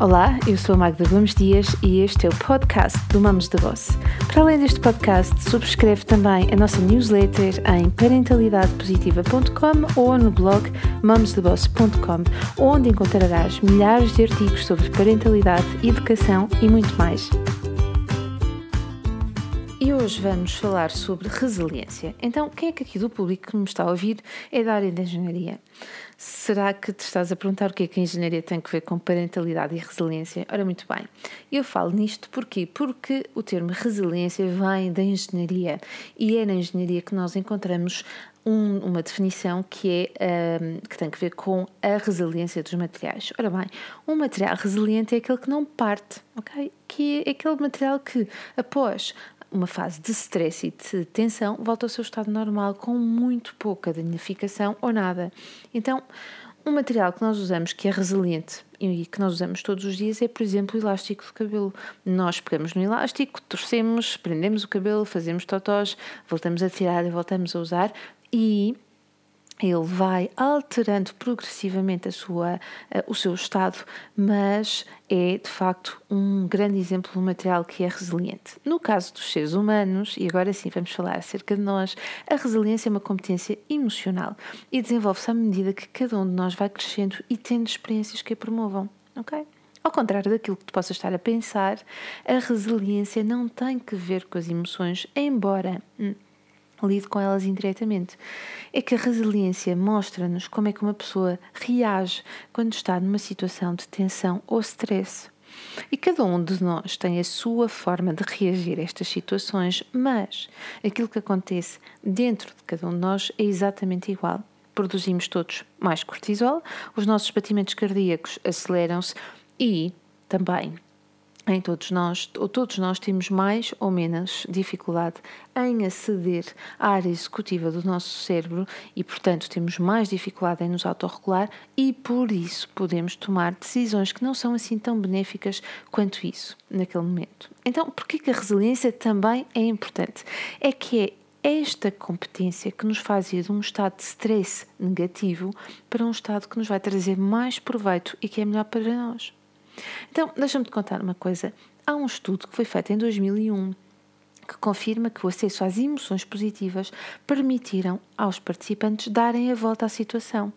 Olá, eu sou a Magda Gomes Dias e este é o podcast do Mamos da Boss. Para além deste podcast, subscreve também a nossa newsletter em parentalidadepositiva.com ou no blog mamosdaboss.com, onde encontrarás milhares de artigos sobre parentalidade, educação e muito mais. E hoje vamos falar sobre resiliência. Então, quem é que aqui do público que me está a ouvir é da área da engenharia? Será que te estás a perguntar o que é que a engenharia tem a ver com parentalidade e resiliência? Ora, muito bem. Eu falo nisto porquê? Porque o termo resiliência vem da engenharia e é na engenharia que nós encontramos um, uma definição que, é, um, que tem a ver com a resiliência dos materiais. Ora bem, um material resiliente é aquele que não parte, ok? Que é aquele material que, após uma fase de stress e de tensão, volta ao seu estado normal com muito pouca danificação ou nada. Então, um material que nós usamos que é resiliente e que nós usamos todos os dias é, por exemplo, o elástico do cabelo. Nós pegamos no elástico, torcemos, prendemos o cabelo, fazemos totós, voltamos a tirar e voltamos a usar e ele vai alterando progressivamente a sua, o seu estado, mas é de facto um grande exemplo de um material que é resiliente. No caso dos seres humanos, e agora sim vamos falar acerca de nós, a resiliência é uma competência emocional e desenvolve-se à medida que cada um de nós vai crescendo e tendo experiências que a promovam, ok? Ao contrário daquilo que tu possas estar a pensar, a resiliência não tem que ver com as emoções, embora. Lido com elas indiretamente. É que a resiliência mostra-nos como é que uma pessoa reage quando está numa situação de tensão ou stress. E cada um de nós tem a sua forma de reagir a estas situações, mas aquilo que acontece dentro de cada um de nós é exatamente igual. Produzimos todos mais cortisol, os nossos batimentos cardíacos aceleram-se e também em todos nós, todos nós temos mais ou menos dificuldade em aceder à área executiva do nosso cérebro e, portanto, temos mais dificuldade em nos autorregular e por isso podemos tomar decisões que não são assim tão benéficas quanto isso naquele momento. Então, por que a resiliência também é importante? É que é esta competência que nos faz ir de um estado de stress negativo para um estado que nos vai trazer mais proveito e que é melhor para nós. Então, deixa-me te contar uma coisa. Há um estudo que foi feito em 2001 que confirma que o acesso às emoções positivas permitiram aos participantes darem a volta à situação.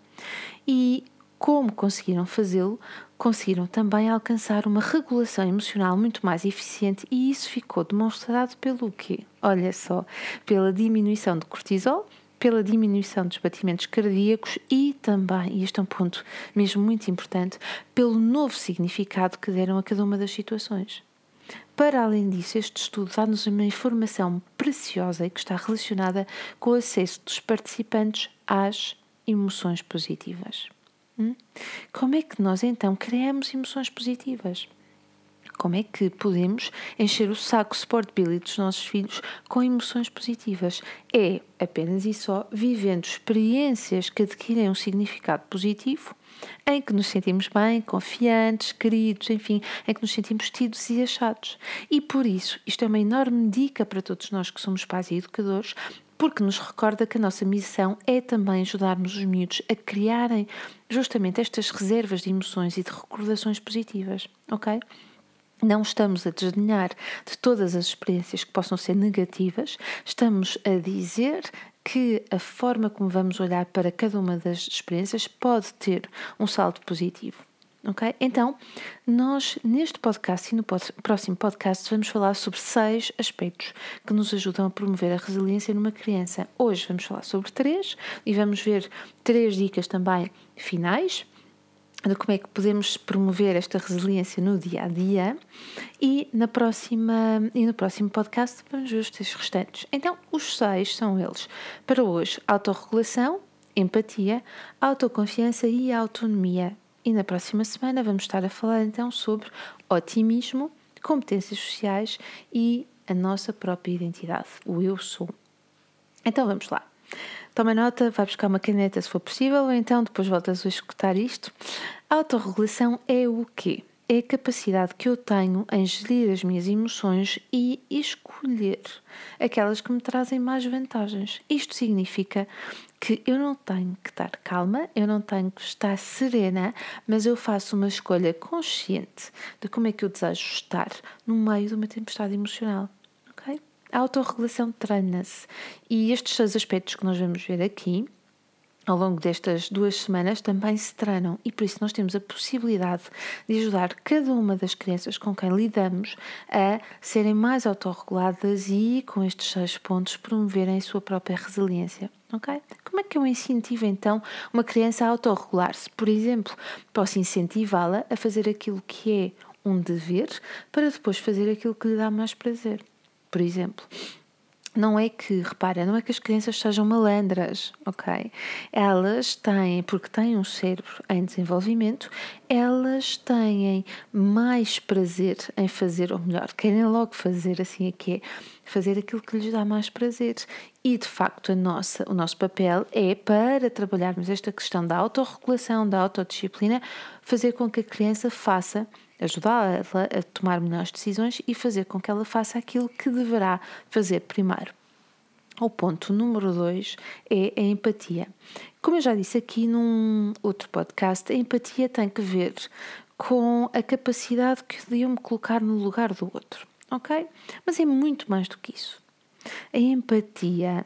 E como conseguiram fazê-lo, conseguiram também alcançar uma regulação emocional muito mais eficiente e isso ficou demonstrado pelo quê? Olha só, pela diminuição de cortisol, pela diminuição dos batimentos cardíacos e também, e este é um ponto mesmo muito importante, pelo novo significado que deram a cada uma das situações. Para além disso, este estudo dá-nos uma informação preciosa e que está relacionada com o acesso dos participantes às emoções positivas. Hum? Como é que nós então criamos emoções positivas? Como é que podemos encher o saco Billy dos nossos filhos com emoções positivas? É apenas e só vivendo experiências que adquirem um significado positivo, em que nos sentimos bem, confiantes, queridos, enfim, em que nos sentimos tidos e achados. E por isso, isto é uma enorme dica para todos nós que somos pais e educadores, porque nos recorda que a nossa missão é também ajudarmos os miúdos a criarem justamente estas reservas de emoções e de recordações positivas, ok? Não estamos a desdenhar de todas as experiências que possam ser negativas, estamos a dizer que a forma como vamos olhar para cada uma das experiências pode ter um saldo positivo. Ok? Então, nós neste podcast e no próximo podcast vamos falar sobre seis aspectos que nos ajudam a promover a resiliência numa criança. Hoje vamos falar sobre três e vamos ver três dicas também finais de como é que podemos promover esta resiliência no dia a dia e na próxima e no próximo podcast vamos ver os três restantes. Então, os seis são eles. Para hoje, autorregulação, empatia, autoconfiança e autonomia. E na próxima semana vamos estar a falar então sobre otimismo, competências sociais e a nossa própria identidade, o eu sou. Então vamos lá. Toma nota, vai buscar uma caneta se for possível, ou então depois voltas a escutar isto. A autorregulação é o quê? é a capacidade que eu tenho em gerir as minhas emoções e escolher aquelas que me trazem mais vantagens. Isto significa que eu não tenho que estar calma, eu não tenho que estar serena, mas eu faço uma escolha consciente de como é que eu desejo estar no meio de uma tempestade emocional. A autorregulação treina-se e estes seis aspectos que nós vamos ver aqui ao longo destas duas semanas também se treinam e por isso nós temos a possibilidade de ajudar cada uma das crianças com quem lidamos a serem mais autorreguladas e com estes seis pontos promoverem a sua própria resiliência. Ok? Como é que eu incentivo então uma criança a autorregular-se? Por exemplo, posso incentivá-la a fazer aquilo que é um dever para depois fazer aquilo que lhe dá mais prazer. Por exemplo, não é que, repara, não é que as crianças sejam malandras, ok? Elas têm, porque têm um cérebro em desenvolvimento, elas têm mais prazer em fazer, ou melhor, querem logo fazer assim aqui, é fazer aquilo que lhes dá mais prazer. E de facto, a nossa, o nosso papel é para trabalharmos esta questão da autorregulação, da autodisciplina, fazer com que a criança faça ajudá-la a tomar melhores decisões e fazer com que ela faça aquilo que deverá fazer primeiro. O ponto número dois é a empatia. Como eu já disse aqui num outro podcast, a empatia tem que ver com a capacidade que de eu me colocar no lugar do outro, ok? Mas é muito mais do que isso. A empatia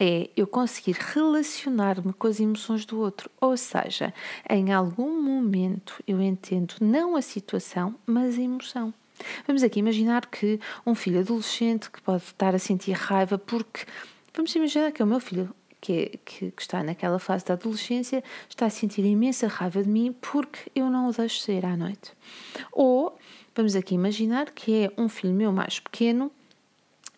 é eu conseguir relacionar-me com as emoções do outro, ou seja, em algum momento eu entendo não a situação, mas a emoção. Vamos aqui imaginar que um filho adolescente que pode estar a sentir raiva porque vamos imaginar que é o meu filho que, é, que, que, está naquela fase da adolescência está a sentir imensa raiva de mim porque eu não o deixo sair à noite. Ou vamos aqui imaginar que é um filho meu mais pequeno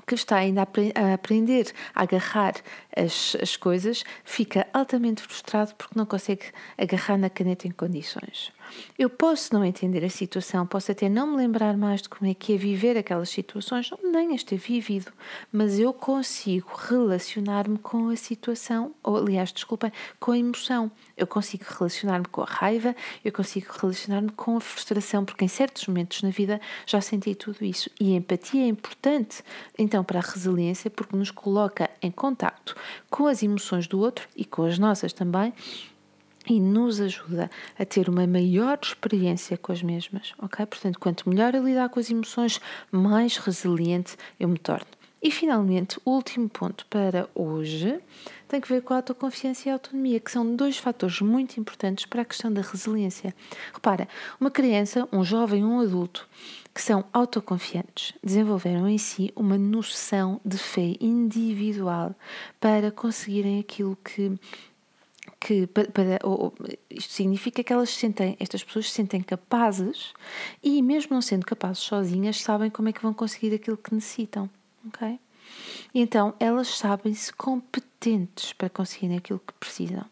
que está ainda a, aprender a agarrar as, as coisas, fica altamente frustrado porque não consegue agarrar na caneta em condições. Eu posso não entender a situação, posso até não me lembrar mais de como é que é viver aquelas situações, nem as ter vivido, mas eu consigo relacionar-me com a situação, ou aliás, desculpem, com a emoção. Eu consigo relacionar-me com a raiva, eu consigo relacionar-me com a frustração, porque em certos momentos na vida já senti tudo isso. E a empatia é importante, então, para a resiliência, porque nos coloca em contacto com as emoções do outro e com as nossas também e nos ajuda a ter uma maior experiência com as mesmas, ok? Portanto, quanto melhor eu lidar com as emoções, mais resiliente eu me torno. E finalmente, o último ponto para hoje tem que ver com a autoconfiança e a autonomia, que são dois fatores muito importantes para a questão da resiliência. Repara, uma criança, um jovem, um adulto que são autoconfiantes desenvolveram em si uma noção de fé individual para conseguirem aquilo que que para, para ou, isto significa que elas sentem, estas pessoas se sentem capazes e mesmo não sendo capazes sozinhas, sabem como é que vão conseguir aquilo que necessitam, E então elas sabem-se competentes para conseguirem aquilo que precisam.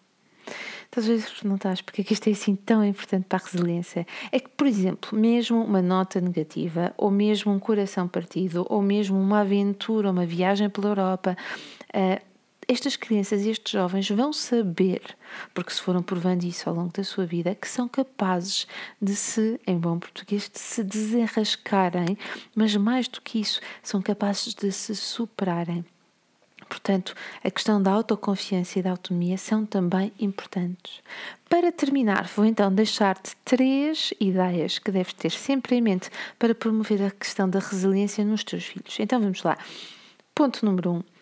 Às vezes perguntas porque é que isto é assim tão importante para a resiliência. É que, por exemplo, mesmo uma nota negativa, ou mesmo um coração partido, ou mesmo uma aventura, uma viagem pela Europa, uh, estas crianças e estes jovens vão saber, porque se foram provando isso ao longo da sua vida, que são capazes de se, em bom português, de se desenrascarem, mas mais do que isso, são capazes de se superarem. Portanto, a questão da autoconfiança e da autonomia são também importantes. Para terminar, vou então deixar-te três ideias que deves ter sempre em mente para promover a questão da resiliência nos teus filhos. Então vamos lá. Ponto número um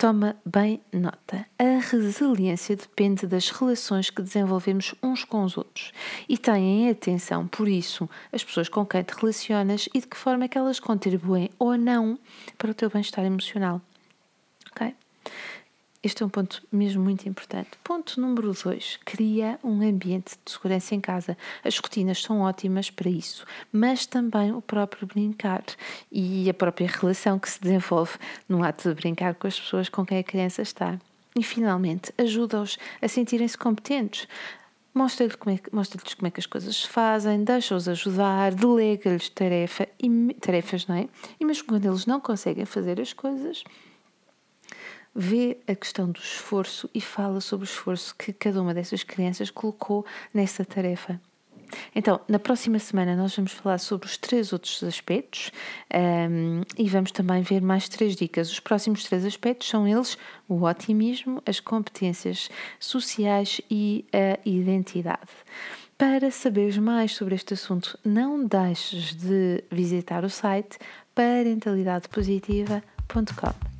Toma bem nota. A resiliência depende das relações que desenvolvemos uns com os outros e tenham atenção, por isso, as pessoas com quem te relacionas e de que forma é que elas contribuem ou não para o teu bem-estar emocional. Ok? Este é um ponto mesmo muito importante. Ponto número dois: cria um ambiente de segurança em casa. As rotinas são ótimas para isso, mas também o próprio brincar e a própria relação que se desenvolve no ato de brincar com as pessoas com quem a criança está. E finalmente, ajuda-os a sentirem-se competentes. Mostra-lhes como, é, mostra como é que as coisas se fazem, deixa-os ajudar, delega-lhes tarefa, tarefas, não é? E mesmo quando eles não conseguem fazer as coisas, vê a questão do esforço e fala sobre o esforço que cada uma dessas crianças colocou nessa tarefa. Então, na próxima semana nós vamos falar sobre os três outros aspectos um, e vamos também ver mais três dicas. Os próximos três aspectos são eles o otimismo, as competências sociais e a identidade. Para saberes mais sobre este assunto, não deixes de visitar o site parentalidadepositiva.com.